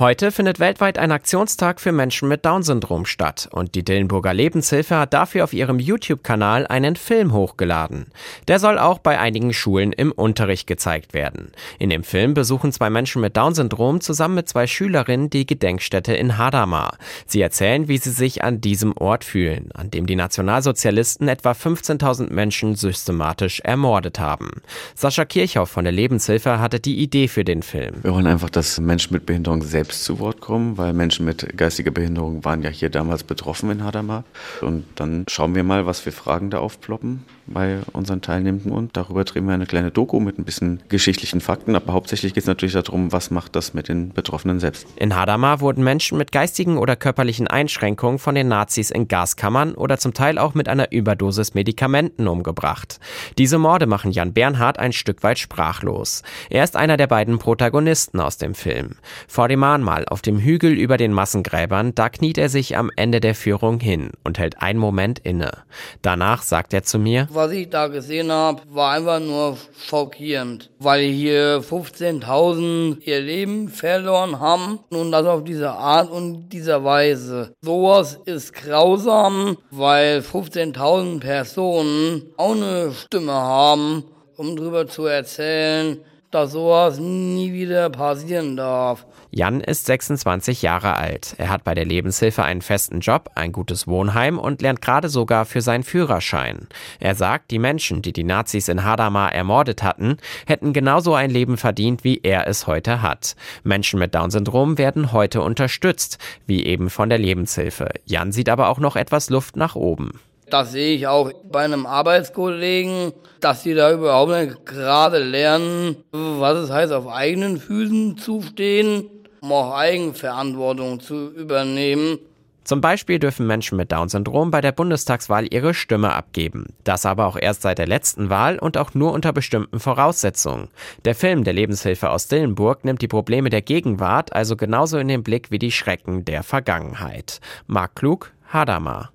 Heute findet weltweit ein Aktionstag für Menschen mit Down-Syndrom statt und die Dillenburger Lebenshilfe hat dafür auf ihrem YouTube-Kanal einen Film hochgeladen. Der soll auch bei einigen Schulen im Unterricht gezeigt werden. In dem Film besuchen zwei Menschen mit Down-Syndrom zusammen mit zwei Schülerinnen die Gedenkstätte in Hadamar. Sie erzählen, wie sie sich an diesem Ort fühlen, an dem die Nationalsozialisten etwa 15.000 Menschen systematisch ermordet haben. Sascha Kirchhoff von der Lebenshilfe hatte die Idee für den Film. Wir wollen einfach, dass Menschen mit Behinderung selbst selbst zu Wort kommen, weil Menschen mit geistiger Behinderung waren ja hier damals betroffen in Hadamar. Und dann schauen wir mal, was für Fragen da aufploppen bei unseren Teilnehmenden und darüber drehen wir eine kleine Doku mit ein bisschen geschichtlichen Fakten, aber hauptsächlich geht es natürlich darum, was macht das mit den Betroffenen selbst. In Hadamar wurden Menschen mit geistigen oder körperlichen Einschränkungen von den Nazis in Gaskammern oder zum Teil auch mit einer Überdosis Medikamenten umgebracht. Diese Morde machen Jan Bernhard ein Stück weit sprachlos. Er ist einer der beiden Protagonisten aus dem Film. Vor dem Mahnmal auf dem Hügel über den Massengräbern, da kniet er sich am Ende der Führung hin und hält einen Moment inne. Danach sagt er zu mir, was ich da gesehen habe, war einfach nur schockierend, weil hier 15.000 ihr Leben verloren haben und das auf diese Art und dieser Weise. Sowas ist grausam, weil 15.000 Personen auch eine Stimme haben, um drüber zu erzählen, dass sowas nie wieder passieren darf. Jan ist 26 Jahre alt. Er hat bei der Lebenshilfe einen festen Job, ein gutes Wohnheim und lernt gerade sogar für seinen Führerschein. Er sagt, die Menschen, die die Nazis in Hadamar ermordet hatten, hätten genauso ein Leben verdient, wie er es heute hat. Menschen mit Down-Syndrom werden heute unterstützt, wie eben von der Lebenshilfe. Jan sieht aber auch noch etwas Luft nach oben. Das sehe ich auch bei einem Arbeitskollegen, dass die da überhaupt nicht gerade lernen, was es heißt, auf eigenen Füßen zu stehen, um auch Eigenverantwortung zu übernehmen. Zum Beispiel dürfen Menschen mit Down-Syndrom bei der Bundestagswahl ihre Stimme abgeben. Das aber auch erst seit der letzten Wahl und auch nur unter bestimmten Voraussetzungen. Der Film der Lebenshilfe aus Dillenburg nimmt die Probleme der Gegenwart also genauso in den Blick wie die Schrecken der Vergangenheit. Marc Klug, Hadamar.